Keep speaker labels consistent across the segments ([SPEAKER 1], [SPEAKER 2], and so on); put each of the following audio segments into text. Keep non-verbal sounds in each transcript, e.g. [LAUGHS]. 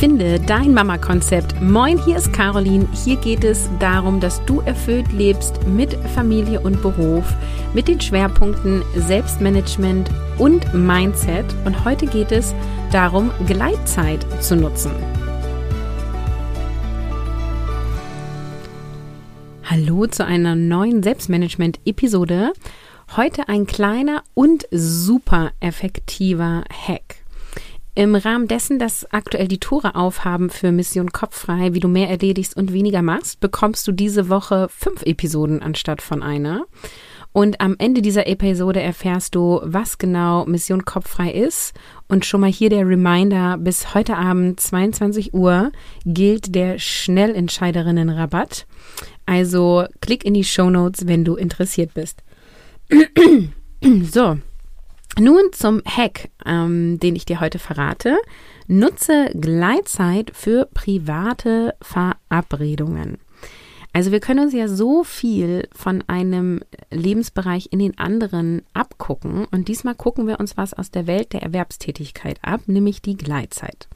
[SPEAKER 1] Finde dein Mama-Konzept. Moin, hier ist Caroline. Hier geht es darum, dass du erfüllt lebst mit Familie und Beruf, mit den Schwerpunkten Selbstmanagement und Mindset. Und heute geht es darum, Gleitzeit zu nutzen. Hallo zu einer neuen Selbstmanagement-Episode. Heute ein kleiner und super effektiver Hack. Im Rahmen dessen, dass aktuell die Tore aufhaben für Mission Kopffrei, wie du mehr erledigst und weniger machst, bekommst du diese Woche fünf Episoden anstatt von einer. Und am Ende dieser Episode erfährst du, was genau Mission Kopffrei ist. Und schon mal hier der Reminder, bis heute Abend 22 Uhr gilt der Schnellentscheiderinnen-Rabatt. Also klick in die Show Notes, wenn du interessiert bist. [CLEARS THROAT] so, nun zum Hack, ähm, den ich dir heute verrate. Nutze Gleitzeit für private Verabredungen. Also wir können uns ja so viel von einem Lebensbereich in den anderen abgucken und diesmal gucken wir uns was aus der Welt der Erwerbstätigkeit ab, nämlich die Gleitzeit.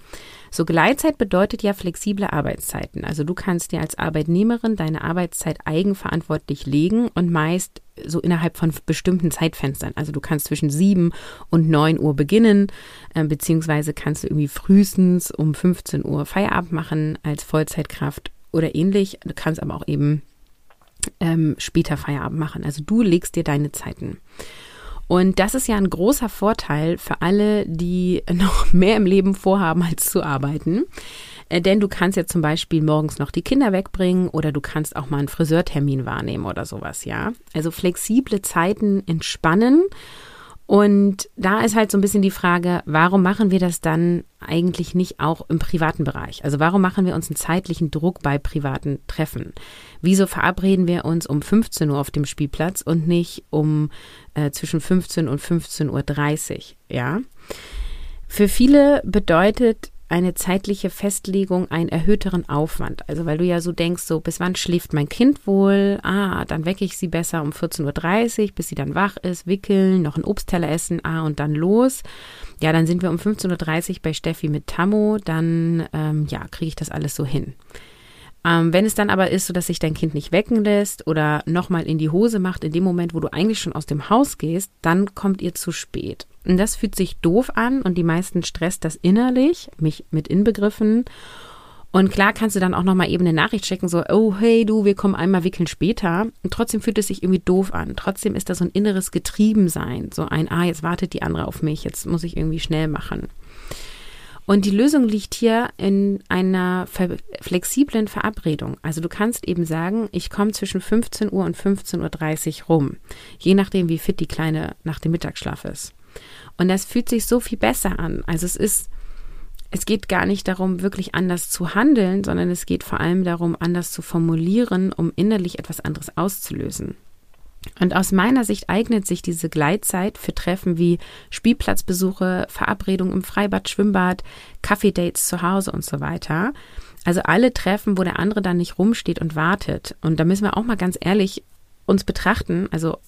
[SPEAKER 1] So Gleitzeit bedeutet ja flexible Arbeitszeiten. Also du kannst dir als Arbeitnehmerin deine Arbeitszeit eigenverantwortlich legen und meist so innerhalb von bestimmten Zeitfenstern. Also du kannst zwischen sieben und neun Uhr beginnen, äh, beziehungsweise kannst du irgendwie frühestens um 15 Uhr Feierabend machen als Vollzeitkraft oder ähnlich. Du kannst aber auch eben ähm, später Feierabend machen. Also du legst dir deine Zeiten. Und das ist ja ein großer Vorteil für alle, die [LAUGHS] noch mehr im Leben vorhaben, als zu arbeiten. Äh, denn du kannst ja zum Beispiel morgens noch die Kinder wegbringen oder du kannst auch mal einen Friseurtermin wahrnehmen oder sowas, ja. Also flexible Zeiten entspannen und da ist halt so ein bisschen die Frage, warum machen wir das dann eigentlich nicht auch im privaten Bereich? Also warum machen wir uns einen zeitlichen Druck bei privaten Treffen? Wieso verabreden wir uns um 15 Uhr auf dem Spielplatz und nicht um äh, zwischen 15 und 15.30 Uhr? Ja. Für viele bedeutet eine zeitliche Festlegung einen erhöhteren Aufwand. Also weil du ja so denkst, so bis wann schläft mein Kind wohl? Ah, dann wecke ich sie besser um 14.30 Uhr, bis sie dann wach ist, wickeln, noch einen Obstteller essen, ah und dann los. Ja, dann sind wir um 15.30 Uhr bei Steffi mit Tammo, dann ähm, ja, kriege ich das alles so hin. Ähm, wenn es dann aber ist, so dass sich dein Kind nicht wecken lässt oder nochmal in die Hose macht, in dem Moment, wo du eigentlich schon aus dem Haus gehst, dann kommt ihr zu spät. Und das fühlt sich doof an und die meisten stresst das innerlich, mich mit inbegriffen. Und klar kannst du dann auch nochmal eben eine Nachricht checken, so, oh hey du, wir kommen einmal wickeln später. Und trotzdem fühlt es sich irgendwie doof an. Trotzdem ist da so ein inneres Getriebensein, so ein, ah, jetzt wartet die andere auf mich, jetzt muss ich irgendwie schnell machen. Und die Lösung liegt hier in einer flexiblen Verabredung. Also du kannst eben sagen, ich komme zwischen 15 Uhr und 15.30 Uhr rum, je nachdem, wie fit die Kleine nach dem Mittagsschlaf ist. Und das fühlt sich so viel besser an. Also es ist, es geht gar nicht darum, wirklich anders zu handeln, sondern es geht vor allem darum, anders zu formulieren, um innerlich etwas anderes auszulösen. Und aus meiner Sicht eignet sich diese Gleitzeit für Treffen wie Spielplatzbesuche, Verabredungen im Freibad, Schwimmbad, Kaffeedates zu Hause und so weiter. Also alle Treffen, wo der andere dann nicht rumsteht und wartet. Und da müssen wir auch mal ganz ehrlich uns betrachten. Also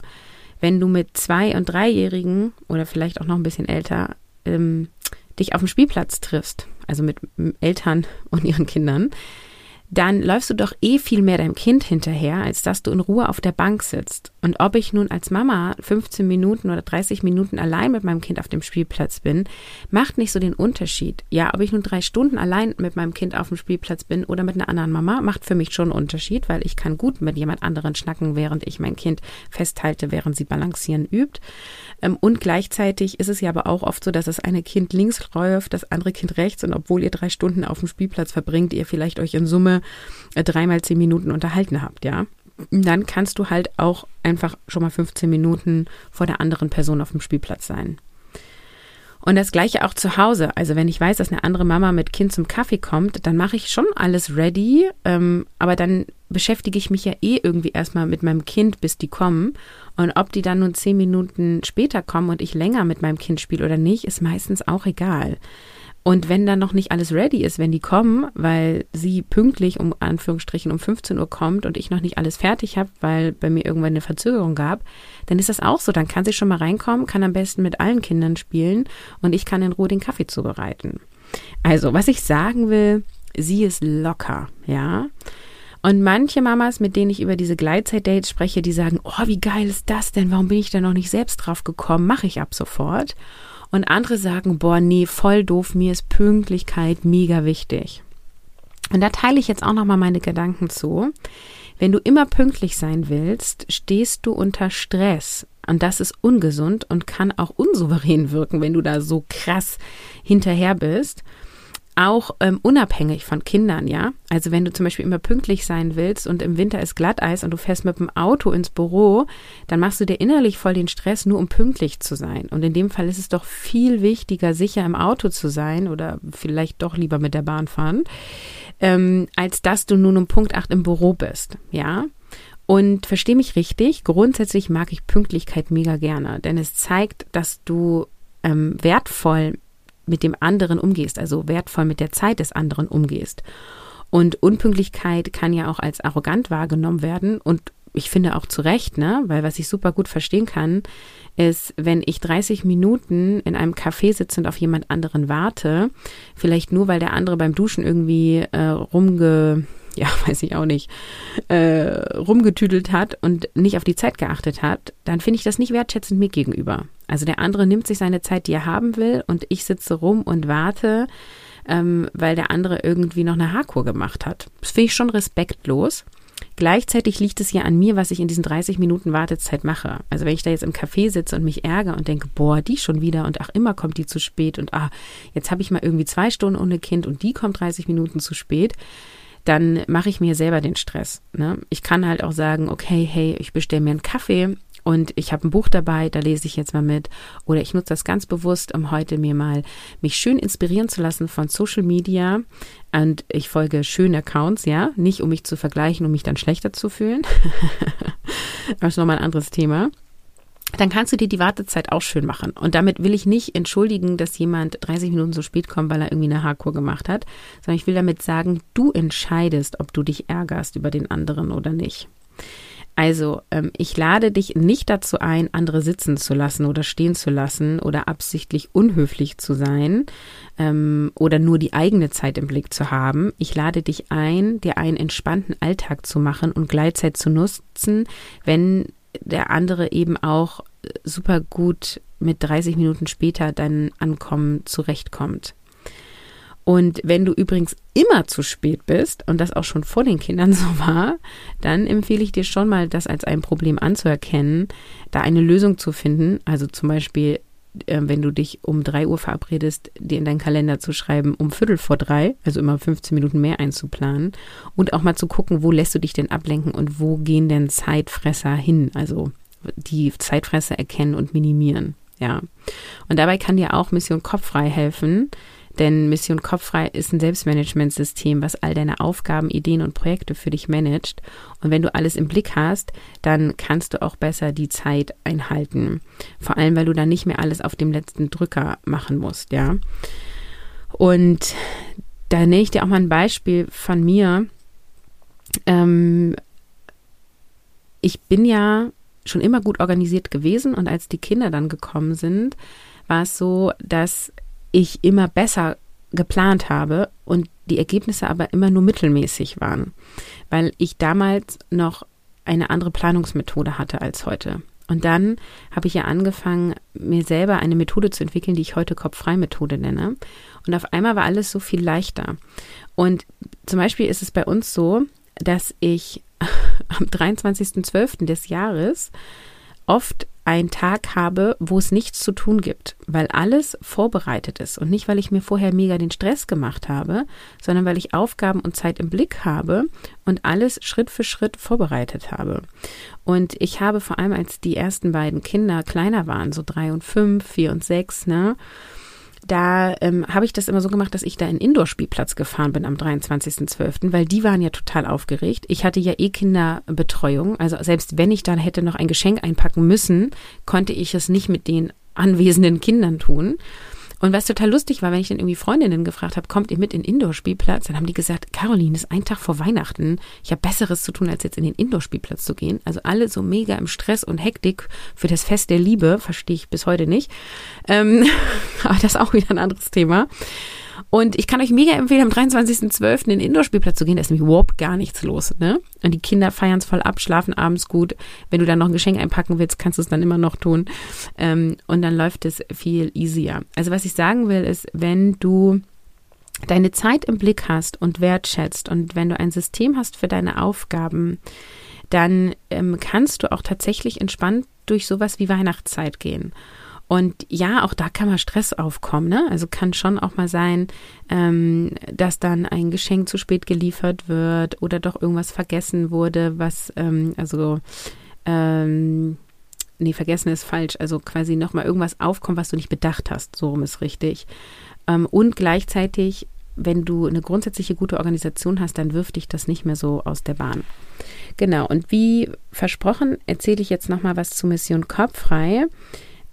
[SPEAKER 1] wenn du mit zwei- und dreijährigen oder vielleicht auch noch ein bisschen älter ähm, dich auf dem Spielplatz triffst, also mit Eltern und ihren Kindern, dann läufst du doch eh viel mehr deinem Kind hinterher, als dass du in Ruhe auf der Bank sitzt. Und ob ich nun als Mama 15 Minuten oder 30 Minuten allein mit meinem Kind auf dem Spielplatz bin, macht nicht so den Unterschied. Ja, ob ich nun drei Stunden allein mit meinem Kind auf dem Spielplatz bin oder mit einer anderen Mama, macht für mich schon einen Unterschied, weil ich kann gut mit jemand anderen schnacken, während ich mein Kind festhalte, während sie balancieren übt. Ähm, und gleichzeitig ist es ja aber auch oft so, dass das eine Kind links läuft, das andere Kind rechts und obwohl ihr drei Stunden auf dem Spielplatz verbringt, ihr vielleicht euch in Summe äh, dreimal zehn Minuten unterhalten habt, ja. Dann kannst du halt auch einfach schon mal 15 Minuten vor der anderen Person auf dem Spielplatz sein. Und das gleiche auch zu Hause. Also wenn ich weiß, dass eine andere Mama mit Kind zum Kaffee kommt, dann mache ich schon alles ready, ähm, aber dann beschäftige ich mich ja eh irgendwie erstmal mit meinem Kind, bis die kommen. Und ob die dann nun zehn Minuten später kommen und ich länger mit meinem Kind spiele oder nicht, ist meistens auch egal. Und wenn dann noch nicht alles ready ist, wenn die kommen, weil sie pünktlich um Anführungsstrichen um 15 Uhr kommt und ich noch nicht alles fertig habe, weil bei mir irgendwann eine Verzögerung gab, dann ist das auch so. Dann kann sie schon mal reinkommen, kann am besten mit allen Kindern spielen und ich kann in Ruhe den Kaffee zubereiten. Also, was ich sagen will, sie ist locker, ja. Und manche Mamas, mit denen ich über diese Gleitzeit-Dates spreche, die sagen, oh, wie geil ist das denn? Warum bin ich da noch nicht selbst drauf gekommen? Mache ich ab sofort. Und andere sagen, boah, nee, voll doof, mir ist Pünktlichkeit mega wichtig. Und da teile ich jetzt auch nochmal meine Gedanken zu. Wenn du immer pünktlich sein willst, stehst du unter Stress. Und das ist ungesund und kann auch unsouverän wirken, wenn du da so krass hinterher bist auch ähm, unabhängig von Kindern, ja. Also wenn du zum Beispiel immer pünktlich sein willst und im Winter ist Glatteis und du fährst mit dem Auto ins Büro, dann machst du dir innerlich voll den Stress, nur um pünktlich zu sein. Und in dem Fall ist es doch viel wichtiger, sicher im Auto zu sein oder vielleicht doch lieber mit der Bahn fahren, ähm, als dass du nun um Punkt 8 im Büro bist, ja. Und versteh mich richtig, grundsätzlich mag ich Pünktlichkeit mega gerne, denn es zeigt, dass du ähm, wertvoll mit dem anderen umgehst, also wertvoll mit der Zeit des anderen umgehst. Und Unpünktlichkeit kann ja auch als arrogant wahrgenommen werden und ich finde auch zu Recht, ne? Weil was ich super gut verstehen kann, ist, wenn ich 30 Minuten in einem Café sitze und auf jemand anderen warte, vielleicht nur, weil der andere beim Duschen irgendwie äh, rumge, [LAUGHS] ja, weiß ich auch nicht, äh, rumgetüdelt hat und nicht auf die Zeit geachtet hat, dann finde ich das nicht wertschätzend mir gegenüber. Also der andere nimmt sich seine Zeit, die er haben will, und ich sitze rum und warte, ähm, weil der andere irgendwie noch eine Haarkur gemacht hat. Das finde ich schon respektlos. Gleichzeitig liegt es ja an mir, was ich in diesen 30 Minuten Wartezeit mache. Also wenn ich da jetzt im Café sitze und mich ärgere und denke, boah, die schon wieder und ach, immer kommt die zu spät und ah, jetzt habe ich mal irgendwie zwei Stunden ohne Kind und die kommt 30 Minuten zu spät, dann mache ich mir selber den Stress. Ne? Ich kann halt auch sagen, okay, hey, ich bestelle mir einen Kaffee und ich habe ein Buch dabei, da lese ich jetzt mal mit. Oder ich nutze das ganz bewusst, um heute mir mal mich schön inspirieren zu lassen von Social Media. Und ich folge schönen Accounts, ja, nicht um mich zu vergleichen, um mich dann schlechter zu fühlen. [LAUGHS] das ist nochmal ein anderes Thema dann kannst du dir die Wartezeit auch schön machen. Und damit will ich nicht entschuldigen, dass jemand 30 Minuten so spät kommt, weil er irgendwie eine Haarkur gemacht hat, sondern ich will damit sagen, du entscheidest, ob du dich ärgerst über den anderen oder nicht. Also, ähm, ich lade dich nicht dazu ein, andere sitzen zu lassen oder stehen zu lassen oder absichtlich unhöflich zu sein ähm, oder nur die eigene Zeit im Blick zu haben. Ich lade dich ein, dir einen entspannten Alltag zu machen und Gleitzeit zu nutzen, wenn der andere eben auch äh, super gut mit 30 Minuten später dein Ankommen zurechtkommt. Und wenn du übrigens immer zu spät bist und das auch schon vor den Kindern [LAUGHS] so war, dann empfehle ich dir schon mal, das als ein Problem anzuerkennen, da eine Lösung zu finden. Also zum Beispiel, äh, wenn du dich um drei Uhr verabredest, dir in deinen Kalender zu schreiben, um Viertel vor drei, also immer 15 Minuten mehr einzuplanen und auch mal zu gucken, wo lässt du dich denn ablenken und wo gehen denn Zeitfresser hin? Also die Zeitfresser erkennen und minimieren. Ja. Und dabei kann dir auch Mission Kopffrei helfen denn Mission Kopffrei ist ein Selbstmanagementsystem, was all deine Aufgaben, Ideen und Projekte für dich managt. Und wenn du alles im Blick hast, dann kannst du auch besser die Zeit einhalten. Vor allem, weil du dann nicht mehr alles auf dem letzten Drücker machen musst, ja. Und da nenne ich dir auch mal ein Beispiel von mir. Ähm, ich bin ja schon immer gut organisiert gewesen und als die Kinder dann gekommen sind, war es so, dass ich immer besser geplant habe und die Ergebnisse aber immer nur mittelmäßig waren, weil ich damals noch eine andere Planungsmethode hatte als heute. Und dann habe ich ja angefangen, mir selber eine Methode zu entwickeln, die ich heute Kopffrei-Methode nenne. Und auf einmal war alles so viel leichter. Und zum Beispiel ist es bei uns so, dass ich [LAUGHS] am 23.12. des Jahres oft einen Tag habe, wo es nichts zu tun gibt, weil alles vorbereitet ist und nicht, weil ich mir vorher mega den Stress gemacht habe, sondern weil ich Aufgaben und Zeit im Blick habe und alles Schritt für Schritt vorbereitet habe. Und ich habe vor allem, als die ersten beiden Kinder kleiner waren, so drei und fünf, vier und sechs, ne, da ähm, habe ich das immer so gemacht, dass ich da in Indoor-Spielplatz gefahren bin am 23.12., weil die waren ja total aufgeregt. Ich hatte ja eh Kinderbetreuung, also selbst wenn ich dann hätte noch ein Geschenk einpacken müssen, konnte ich es nicht mit den anwesenden Kindern tun. Und was total lustig war, wenn ich dann irgendwie Freundinnen gefragt habe, kommt ihr mit in Indoor-Spielplatz? Dann haben die gesagt, Caroline, ist ein Tag vor Weihnachten. Ich habe Besseres zu tun, als jetzt in den Indoor-Spielplatz zu gehen. Also alle so mega im Stress und Hektik für das Fest der Liebe, verstehe ich bis heute nicht. Ähm, [LAUGHS] aber das ist auch wieder ein anderes Thema. Und ich kann euch mega empfehlen, am 23.12. in den Indoor-Spielplatz zu gehen. Da ist nämlich überhaupt gar nichts los. Ne? Und die Kinder feiern es voll ab, schlafen abends gut. Wenn du dann noch ein Geschenk einpacken willst, kannst du es dann immer noch tun. Ähm, und dann läuft es viel easier. Also was ich sagen will, ist, wenn du deine Zeit im Blick hast und wertschätzt und wenn du ein System hast für deine Aufgaben, dann ähm, kannst du auch tatsächlich entspannt durch sowas wie Weihnachtszeit gehen. Und ja, auch da kann mal Stress aufkommen. Ne? Also kann schon auch mal sein, ähm, dass dann ein Geschenk zu spät geliefert wird oder doch irgendwas vergessen wurde, was, ähm, also, ähm, nee, vergessen ist falsch. Also quasi nochmal irgendwas aufkommt, was du nicht bedacht hast. So rum ist richtig. Ähm, und gleichzeitig, wenn du eine grundsätzliche gute Organisation hast, dann wirft dich das nicht mehr so aus der Bahn. Genau, und wie versprochen, erzähle ich jetzt nochmal was zu Mission Kopffrei.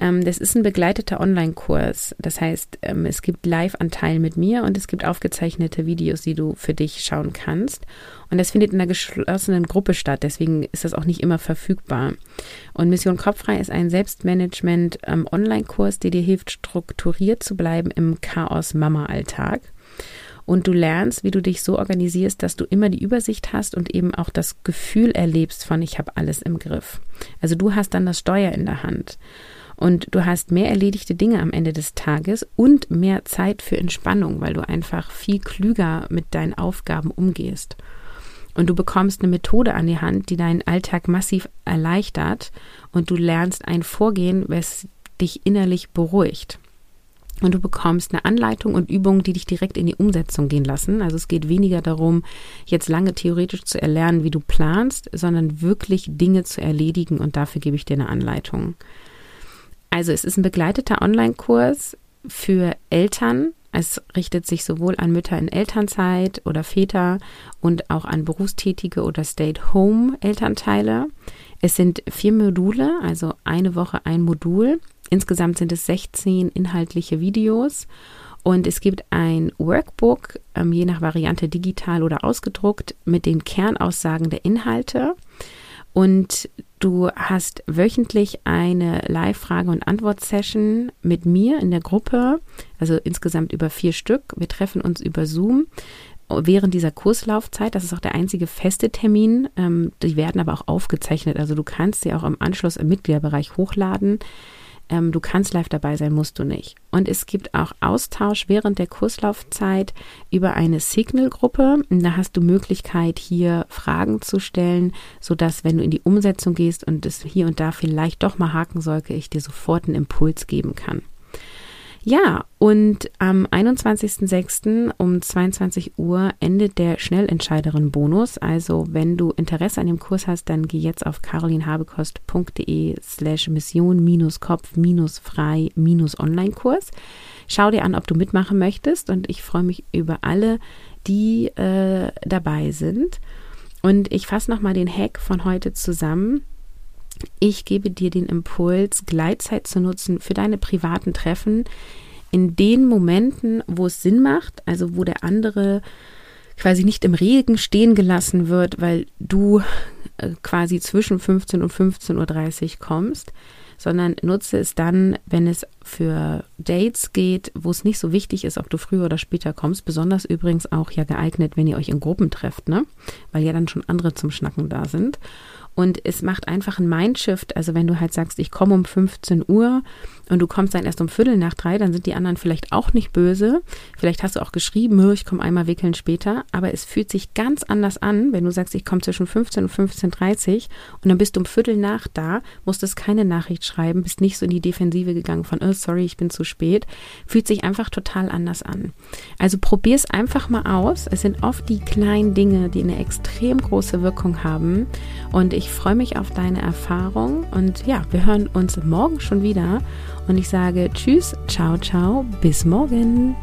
[SPEAKER 1] Ähm, das ist ein begleiteter Online-Kurs. Das heißt, ähm, es gibt Live-Anteil mit mir und es gibt aufgezeichnete Videos, die du für dich schauen kannst. Und das findet in einer geschlossenen Gruppe statt. Deswegen ist das auch nicht immer verfügbar. Und Mission Kopffrei ist ein Selbstmanagement-Online-Kurs, ähm, der dir hilft, strukturiert zu bleiben im Chaos-Mama-Alltag und du lernst, wie du dich so organisierst, dass du immer die Übersicht hast und eben auch das Gefühl erlebst von ich habe alles im Griff. Also du hast dann das Steuer in der Hand und du hast mehr erledigte Dinge am Ende des Tages und mehr Zeit für Entspannung, weil du einfach viel klüger mit deinen Aufgaben umgehst. Und du bekommst eine Methode an die Hand, die deinen Alltag massiv erleichtert und du lernst ein Vorgehen, was dich innerlich beruhigt. Und du bekommst eine Anleitung und Übungen, die dich direkt in die Umsetzung gehen lassen. Also es geht weniger darum, jetzt lange theoretisch zu erlernen, wie du planst, sondern wirklich Dinge zu erledigen und dafür gebe ich dir eine Anleitung. Also es ist ein begleiteter Online-Kurs für Eltern. Es richtet sich sowohl an Mütter in Elternzeit oder Väter und auch an berufstätige oder Stay-at-Home-Elternteile. Es sind vier Module, also eine Woche ein Modul Insgesamt sind es 16 inhaltliche Videos und es gibt ein Workbook, ähm, je nach Variante digital oder ausgedruckt, mit den Kernaussagen der Inhalte. Und du hast wöchentlich eine Live-Frage- und Antwort-Session mit mir in der Gruppe, also insgesamt über vier Stück. Wir treffen uns über Zoom während dieser Kurslaufzeit. Das ist auch der einzige feste Termin. Ähm, die werden aber auch aufgezeichnet. Also du kannst sie auch im Anschluss im Mitgliederbereich hochladen. Ähm, du kannst live dabei sein, musst du nicht. Und es gibt auch Austausch während der Kurslaufzeit über eine Signal-Gruppe. Da hast du Möglichkeit, hier Fragen zu stellen, sodass, wenn du in die Umsetzung gehst und es hier und da vielleicht doch mal haken sollte, ich dir sofort einen Impuls geben kann. Ja, und am 21.06. um 22 Uhr endet der Schnellentscheiderin-Bonus. Also wenn du Interesse an dem Kurs hast, dann geh jetzt auf carolinhabekost.de slash mission-kopf-frei-online-Kurs. Schau dir an, ob du mitmachen möchtest und ich freue mich über alle, die äh, dabei sind. Und ich fasse nochmal den Hack von heute zusammen. Ich gebe dir den Impuls, Gleitzeit zu nutzen für deine privaten Treffen in den Momenten, wo es Sinn macht, also wo der andere quasi nicht im Regen stehen gelassen wird, weil du äh, quasi zwischen 15 und 15.30 Uhr kommst, sondern nutze es dann, wenn es für Dates geht, wo es nicht so wichtig ist, ob du früher oder später kommst. Besonders übrigens auch ja geeignet, wenn ihr euch in Gruppen trefft, ne? Weil ja dann schon andere zum Schnacken da sind. Und es macht einfach ein Mindshift. Also wenn du halt sagst, ich komme um 15 Uhr und du kommst dann erst um Viertel nach drei, dann sind die anderen vielleicht auch nicht böse. Vielleicht hast du auch geschrieben, ich komme einmal wickeln später. Aber es fühlt sich ganz anders an, wenn du sagst, ich komme zwischen 15 und 15.30 und dann bist du um Viertel nach da, musstest keine Nachricht schreiben, bist nicht so in die Defensive gegangen von, oh, sorry, ich bin zu spät. Fühlt sich einfach total anders an. Also probier es einfach mal aus. Es sind oft die kleinen Dinge, die eine extrem große Wirkung haben. Und ich ich freue mich auf deine Erfahrung und ja, wir hören uns morgen schon wieder und ich sage Tschüss, ciao, ciao, bis morgen.